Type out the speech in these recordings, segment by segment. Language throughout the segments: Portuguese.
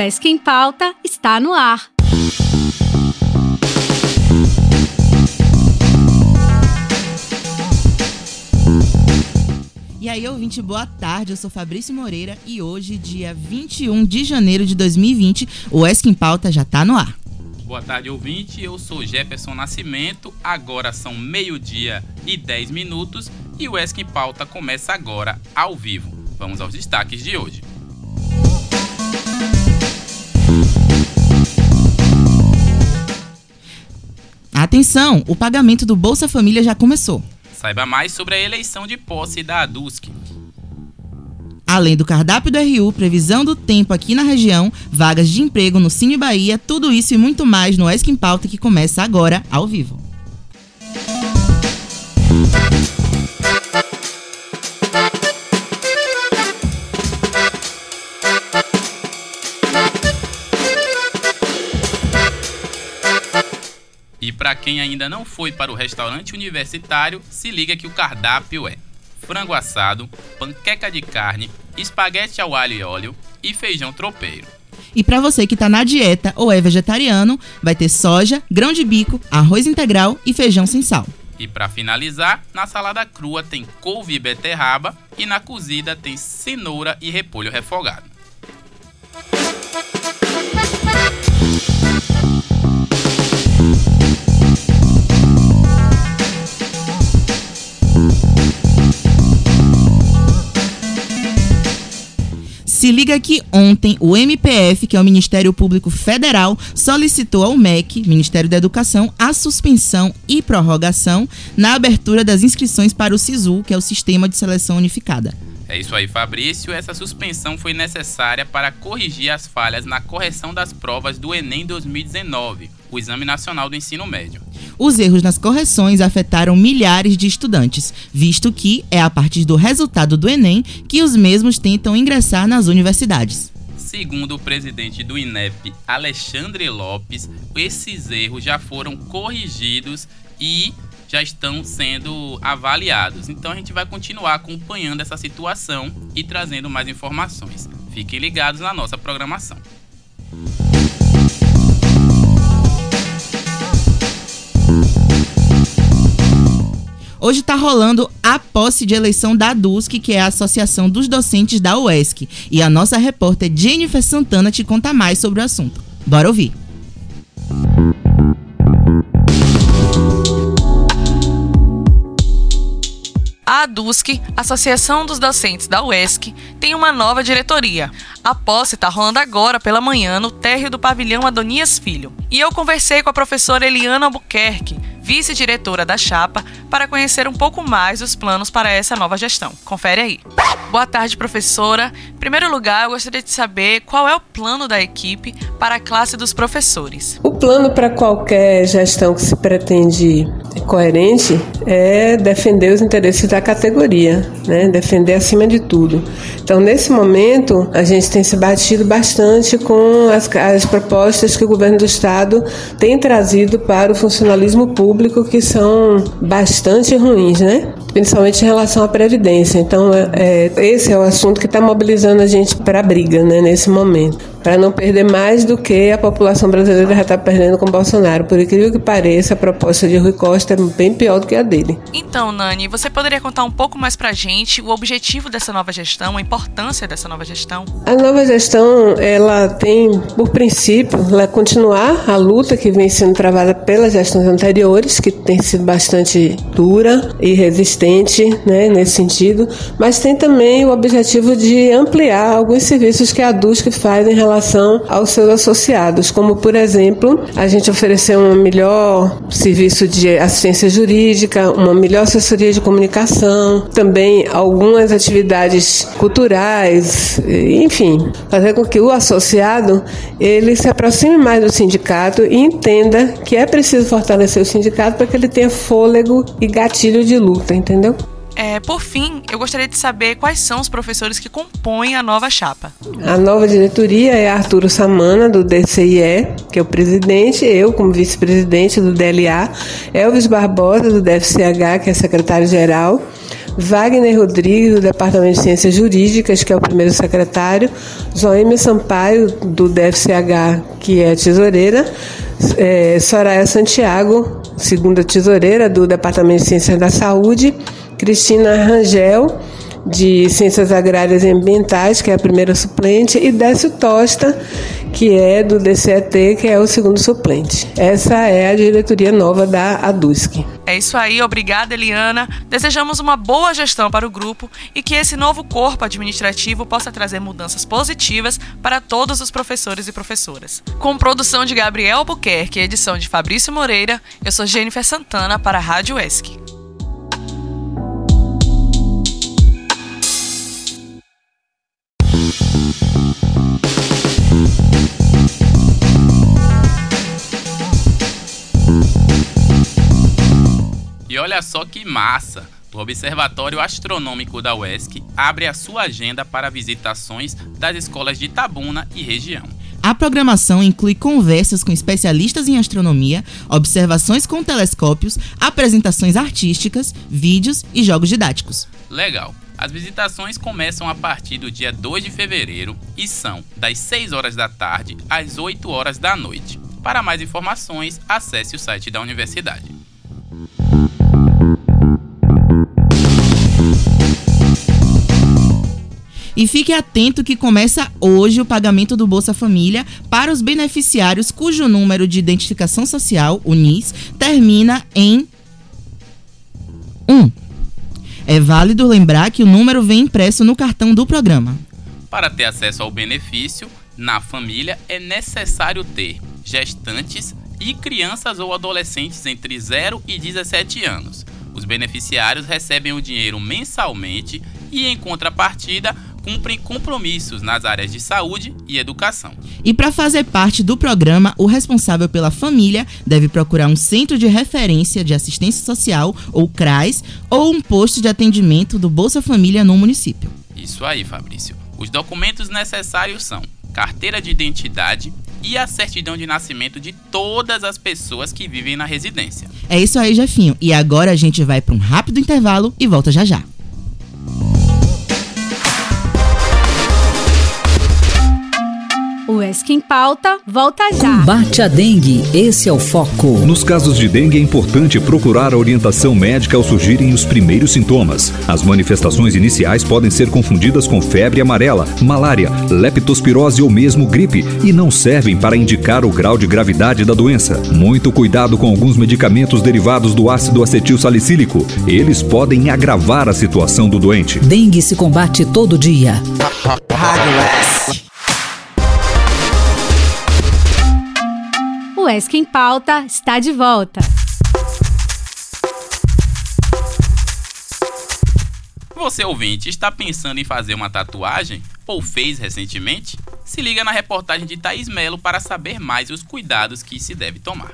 ESC em Pauta está no ar. E aí, ouvinte, boa tarde. Eu sou Fabrício Moreira e hoje, dia 21 de janeiro de 2020, o ESC em Pauta já está no ar. Boa tarde, ouvinte. Eu sou Jefferson Nascimento. Agora são meio-dia e 10 minutos e o ESC em Pauta começa agora, ao vivo. Vamos aos destaques de hoje. Atenção, o pagamento do Bolsa Família já começou. Saiba mais sobre a eleição de posse da ADUSC. Além do cardápio do RU, previsão do tempo aqui na região, vagas de emprego no Cine Bahia, tudo isso e muito mais no Esquim Pauta que começa agora, ao vivo. Quem ainda não foi para o restaurante universitário, se liga que o cardápio é frango assado, panqueca de carne, espaguete ao alho e óleo e feijão tropeiro. E para você que está na dieta ou é vegetariano, vai ter soja, grão de bico, arroz integral e feijão sem sal. E para finalizar, na salada crua tem couve e beterraba e na cozida tem cenoura e repolho refogado. Se liga que ontem o MPF, que é o Ministério Público Federal, solicitou ao MEC, Ministério da Educação, a suspensão e prorrogação na abertura das inscrições para o SISU, que é o Sistema de Seleção Unificada. É isso aí, Fabrício. Essa suspensão foi necessária para corrigir as falhas na correção das provas do Enem 2019, o Exame Nacional do Ensino Médio. Os erros nas correções afetaram milhares de estudantes, visto que é a partir do resultado do Enem que os mesmos tentam ingressar nas universidades. Segundo o presidente do INEP, Alexandre Lopes, esses erros já foram corrigidos e já estão sendo avaliados. Então a gente vai continuar acompanhando essa situação e trazendo mais informações. Fiquem ligados na nossa programação. Hoje está rolando a posse de eleição da DUSC, que é a Associação dos Docentes da UESC. E a nossa repórter Jennifer Santana te conta mais sobre o assunto. Bora ouvir! A ADUSC, Associação dos Docentes da UESC, tem uma nova diretoria. A posse está rolando agora pela manhã no térreo do pavilhão Adonias Filho. E eu conversei com a professora Eliana Albuquerque, vice-diretora da chapa, para conhecer um pouco mais os planos para essa nova gestão. Confere aí. Boa tarde, professora. Em primeiro lugar, eu gostaria de saber qual é o plano da equipe para a classe dos professores. O plano para qualquer gestão que se pretende coerente é defender os interesses da categoria, né? defender acima de tudo. Então, nesse momento, a gente tem se batido bastante com as, as propostas que o governo do estado tem trazido para o funcionalismo público, que são bastante ruins, né? principalmente em relação à previdência. Então, é, esse é o assunto que está mobilizando a gente para a briga né, nesse momento, para não perder mais do que a população brasileira já está perdendo com Bolsonaro. Por incrível que pareça, a proposta de Rui Costa é bem pior do que a dele. Então, Nani, você poderia contar um pouco mais para a gente o objetivo dessa nova gestão, a importância dessa nova gestão? A nova gestão, ela tem, por princípio, ela continuar a luta que vem sendo travada pelas gestões anteriores, que tem sido bastante dura e resistente né, nesse sentido, mas tem também o objetivo de ampliar alguns serviços que a DUSC faz em relação aos seus associados, como, por exemplo, a gente oferecer um melhor serviço de assistência jurídica, uma melhor assessoria de comunicação, também algumas atividades culturais, enfim, fazer com que o associado ele se aproxime mais do sindicato e entenda que é preciso fortalecer o sindicato para que ele tenha fôlego e gatilho de luta, entendeu? É, por fim, eu gostaria de saber quais são os professores que compõem a nova chapa. A nova diretoria é Arturo Samana, do DCIE, que é o presidente, eu como vice-presidente do DLA, Elvis Barbosa, do DFCH, que é secretário-geral, Wagner Rodrigues, do Departamento de Ciências Jurídicas, que é o primeiro secretário, Joêmia Sampaio, do DFCH, que é tesoureira, é, Soraya Santiago, segunda tesoureira do Departamento de Ciências da Saúde, Cristina Rangel, de Ciências Agrárias e Ambientais, que é a primeira suplente, e Décio Tosta, que é do DCET, que é o segundo suplente. Essa é a diretoria nova da ADUSC. É isso aí, obrigada Eliana. Desejamos uma boa gestão para o grupo e que esse novo corpo administrativo possa trazer mudanças positivas para todos os professores e professoras. Com produção de Gabriel Albuquerque e edição de Fabrício Moreira, eu sou Jennifer Santana para a Rádio ESC. Olha só que massa! O Observatório Astronômico da UESC abre a sua agenda para visitações das escolas de Tabuna e região. A programação inclui conversas com especialistas em astronomia, observações com telescópios, apresentações artísticas, vídeos e jogos didáticos. Legal! As visitações começam a partir do dia 2 de fevereiro e são das 6 horas da tarde às 8 horas da noite. Para mais informações, acesse o site da universidade. E fique atento que começa hoje o pagamento do Bolsa Família para os beneficiários cujo número de identificação social, o NIS, termina em 1. É válido lembrar que o número vem impresso no cartão do programa. Para ter acesso ao benefício, na família é necessário ter gestantes e crianças ou adolescentes entre 0 e 17 anos. Os beneficiários recebem o dinheiro mensalmente e, em contrapartida, cumprem compromissos nas áreas de saúde e educação. E para fazer parte do programa, o responsável pela família deve procurar um centro de referência de assistência social, ou CRAS, ou um posto de atendimento do Bolsa Família no município. Isso aí, Fabrício. Os documentos necessários são carteira de identidade e a certidão de nascimento de todas as pessoas que vivem na residência. É isso aí, Jefinho. E agora a gente vai para um rápido intervalo e volta já já. O ESC em Pauta volta já. Combate a dengue, esse é o foco. Nos casos de dengue é importante procurar a orientação médica ao surgirem os primeiros sintomas. As manifestações iniciais podem ser confundidas com febre amarela, malária, leptospirose ou mesmo gripe e não servem para indicar o grau de gravidade da doença. Muito cuidado com alguns medicamentos derivados do ácido acetil salicílico. Eles podem agravar a situação do doente. Dengue se combate todo dia. O ESC em Pauta está de volta. Você ouvinte está pensando em fazer uma tatuagem ou fez recentemente? Se liga na reportagem de Thaís Melo para saber mais os cuidados que se deve tomar.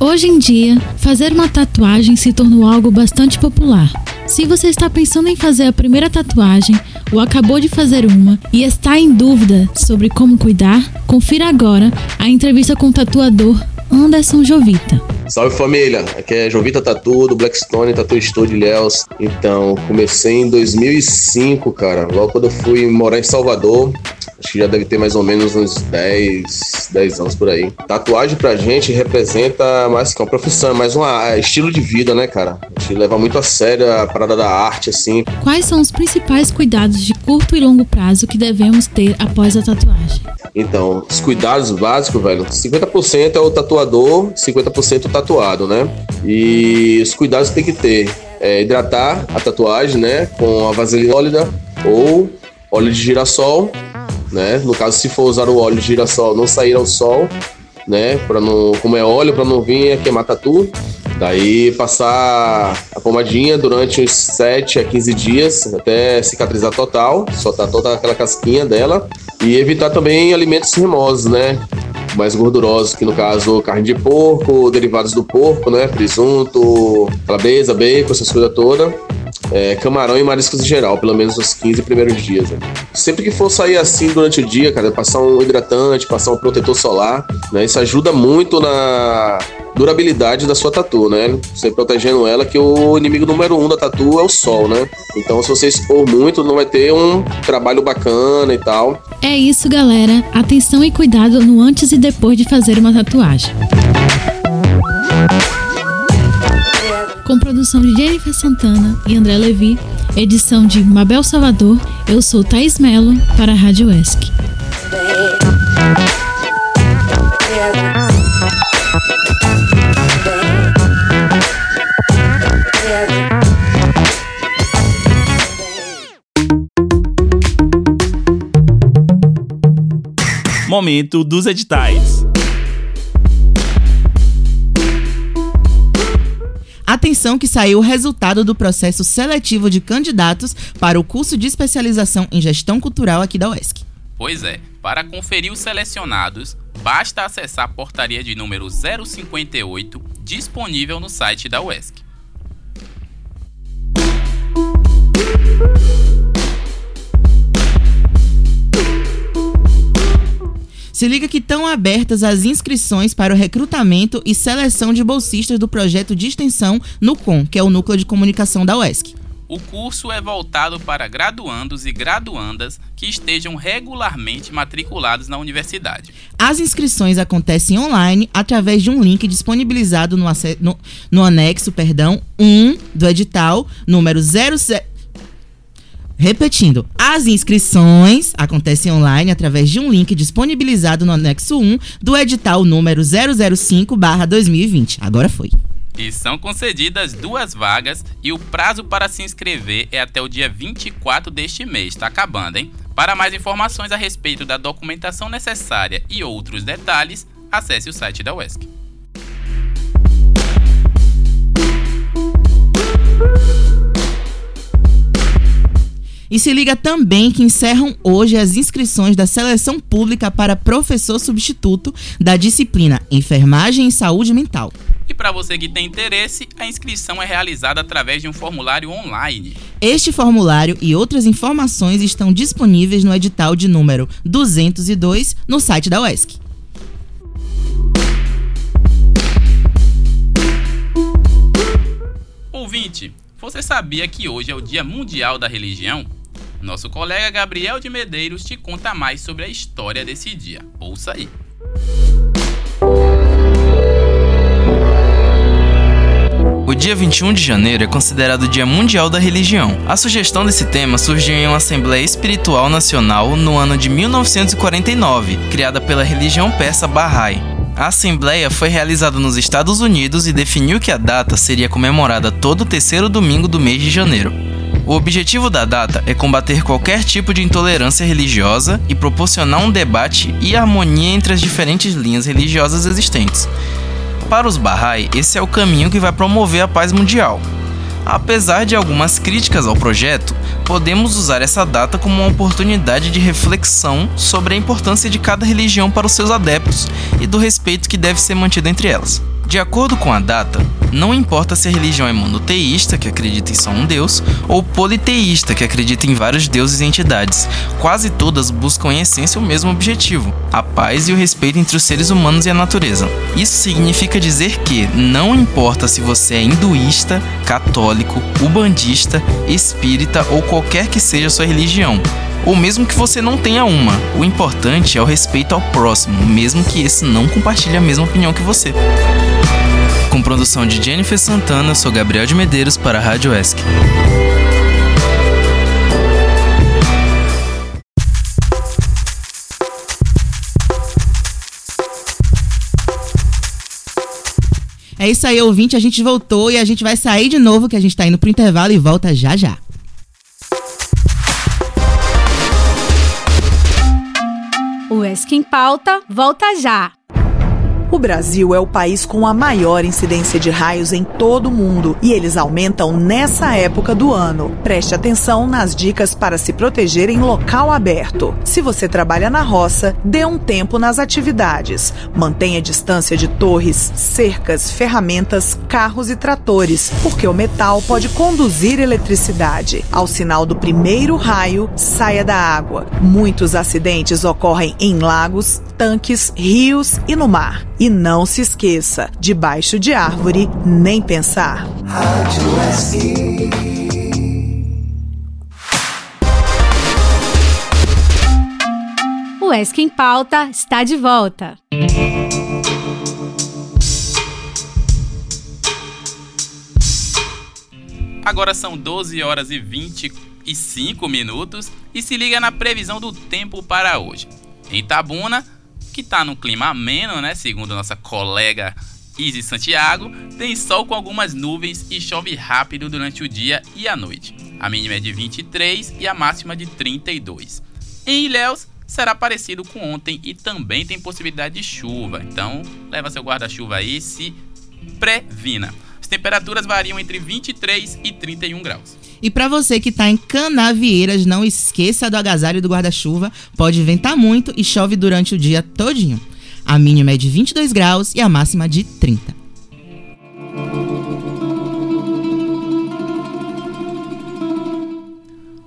Hoje em dia, fazer uma tatuagem se tornou algo bastante popular. Se você está pensando em fazer a primeira tatuagem ou acabou de fazer uma e está em dúvida sobre como cuidar, confira agora a entrevista com o tatuador Anderson Jovita. Salve família, aqui é Jovita Tatu do Blackstone Tattoo Studio Ilhéus. Então, comecei em 2005, cara, logo quando eu fui morar em Salvador. Acho que já deve ter mais ou menos uns 10, 10 anos por aí. Tatuagem pra gente representa mais que uma profissão, é mais um estilo de vida, né, cara? A gente leva muito a sério a parada da arte, assim. Quais são os principais cuidados de curto e longo prazo que devemos ter após a tatuagem? Então, os cuidados básicos, velho, 50% é o tatuador, 50% o tatuado, né? E os cuidados que tem que ter é hidratar a tatuagem, né, com a vaselina sólida ou óleo de girassol né? No caso, se for usar o óleo de girassol, não sair ao sol, né? Para não, como é óleo, para não vir queimar tatu. Daí passar a pomadinha durante uns 7 a 15 dias até cicatrizar total, soltar toda aquela casquinha dela e evitar também alimentos remosos, né? Mais gordurosos, que no caso carne de porco, derivados do porco, né? Presunto, calabresa, bacon, essas coisas todas é, camarão e mariscos em geral, pelo menos os 15 primeiros dias. Né? Sempre que for sair assim durante o dia, cara, passar um hidratante, passar um protetor solar, né? Isso ajuda muito na durabilidade da sua tatu, né? Você protegendo ela, que o inimigo número um da tatu é o sol, né? Então, se você expor muito, não vai ter um trabalho bacana e tal. É isso, galera. Atenção e cuidado no antes e depois de fazer uma tatuagem. Com produção de Jennifer Santana e André Levi, edição de Mabel Salvador, eu sou Thaís Melo para a Rádio ESC. Momento dos editais. Atenção que saiu o resultado do processo seletivo de candidatos para o curso de especialização em gestão cultural aqui da UESC. Pois é, para conferir os selecionados, basta acessar a portaria de número 058 disponível no site da UESC. Se liga que estão abertas as inscrições para o recrutamento e seleção de bolsistas do projeto de extensão NUCOM, que é o Núcleo de Comunicação da UESC. O curso é voltado para graduandos e graduandas que estejam regularmente matriculados na universidade. As inscrições acontecem online através de um link disponibilizado no, no, no anexo perdão, 1 do edital número 07 Repetindo, as inscrições acontecem online através de um link disponibilizado no anexo 1 do edital número 005/2020. Agora foi. E são concedidas duas vagas e o prazo para se inscrever é até o dia 24 deste mês. Está acabando, hein? Para mais informações a respeito da documentação necessária e outros detalhes, acesse o site da UESC. E se liga também que encerram hoje as inscrições da seleção pública para professor substituto da disciplina Enfermagem e Saúde Mental. E para você que tem interesse, a inscrição é realizada através de um formulário online. Este formulário e outras informações estão disponíveis no edital de número 202 no site da UESC. Ouvinte, você sabia que hoje é o Dia Mundial da Religião? Nosso colega Gabriel de Medeiros te conta mais sobre a história desse dia. Ouça aí. O dia 21 de janeiro é considerado o Dia Mundial da Religião. A sugestão desse tema surgiu em uma Assembleia Espiritual Nacional no ano de 1949, criada pela religião persa Bahá'í. A Assembleia foi realizada nos Estados Unidos e definiu que a data seria comemorada todo terceiro domingo do mês de janeiro. O objetivo da data é combater qualquer tipo de intolerância religiosa e proporcionar um debate e harmonia entre as diferentes linhas religiosas existentes. Para os Bahá'í, esse é o caminho que vai promover a paz mundial. Apesar de algumas críticas ao projeto, podemos usar essa data como uma oportunidade de reflexão sobre a importância de cada religião para os seus adeptos e do respeito que deve ser mantido entre elas. De acordo com a data, não importa se a religião é monoteísta, que acredita em só um deus, ou politeísta, que acredita em vários deuses e entidades, quase todas buscam em essência o mesmo objetivo: a paz e o respeito entre os seres humanos e a natureza. Isso significa dizer que não importa se você é hinduísta, católico, ubandista, espírita ou qualquer que seja a sua religião, ou mesmo que você não tenha uma. O importante é o respeito ao próximo, mesmo que esse não compartilhe a mesma opinião que você. Com produção de Jennifer Santana, sou Gabriel de Medeiros para a Rádio ESC. É isso aí, ouvinte. A gente voltou e a gente vai sair de novo, que a gente tá indo pro intervalo e volta já já. O ESC em Pauta volta já. O Brasil é o país com a maior incidência de raios em todo o mundo e eles aumentam nessa época do ano. Preste atenção nas dicas para se proteger em local aberto. Se você trabalha na roça, dê um tempo nas atividades. Mantenha distância de torres, cercas, ferramentas, carros e tratores, porque o metal pode conduzir eletricidade. Ao sinal do primeiro raio, saia da água. Muitos acidentes ocorrem em lagos, tanques, rios e no mar. E não se esqueça, debaixo de árvore, nem pensar. O ESC em Pauta está de volta. Agora são 12 horas e 25 minutos e se liga na previsão do tempo para hoje. Em Itabuna, que está no clima ameno, né, segundo nossa colega Izzy Santiago, tem sol com algumas nuvens e chove rápido durante o dia e a noite. A mínima é de 23 e a máxima de 32. Em Ilhéus, será parecido com ontem e também tem possibilidade de chuva. Então, leva seu guarda-chuva aí, se previna. As temperaturas variam entre 23 e 31 graus. E para você que tá em Canavieiras, não esqueça do agasalho do guarda-chuva. Pode ventar muito e chove durante o dia todinho. A mínima é de 22 graus e a máxima de 30.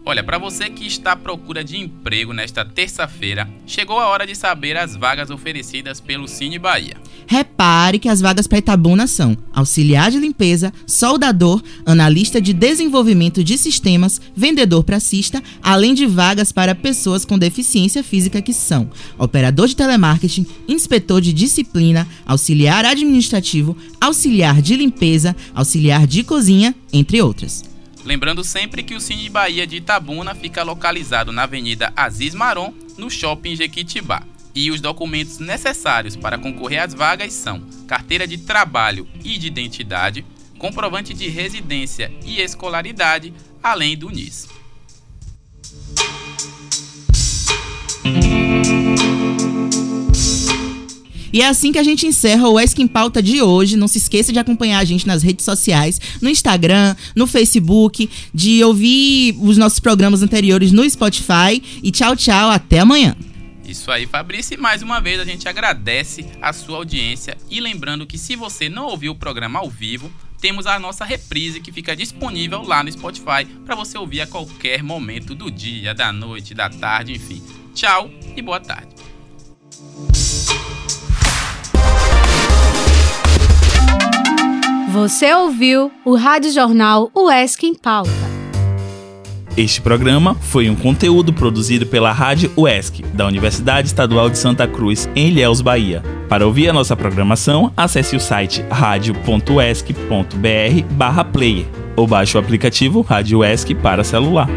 Olha, para você que está à procura de emprego nesta terça-feira, chegou a hora de saber as vagas oferecidas pelo Cine Bahia. Repare que as vagas para Itabuna são auxiliar de limpeza, soldador, analista de desenvolvimento de sistemas, vendedor pracista, além de vagas para pessoas com deficiência física que são operador de telemarketing, inspetor de disciplina, auxiliar administrativo, auxiliar de limpeza, auxiliar de cozinha, entre outras. Lembrando sempre que o Cine Bahia de Itabuna fica localizado na Avenida Aziz Maron, no Shopping Jequitibá. E os documentos necessários para concorrer às vagas são carteira de trabalho e de identidade, comprovante de residência e escolaridade, além do NIS. E é assim que a gente encerra o Esquim Pauta de hoje. Não se esqueça de acompanhar a gente nas redes sociais, no Instagram, no Facebook, de ouvir os nossos programas anteriores no Spotify. E tchau, tchau, até amanhã. Isso aí, Fabrício. E mais uma vez a gente agradece a sua audiência. E lembrando que se você não ouviu o programa ao vivo, temos a nossa reprise que fica disponível lá no Spotify para você ouvir a qualquer momento do dia, da noite, da tarde, enfim. Tchau e boa tarde. Você ouviu o Rádio Jornal UESC em Pauta. Este programa foi um conteúdo produzido pela Rádio UESC, da Universidade Estadual de Santa Cruz, em Ilhéus, Bahia. Para ouvir a nossa programação, acesse o site radio.uesc.br barra player ou baixe o aplicativo Rádio UESC para celular.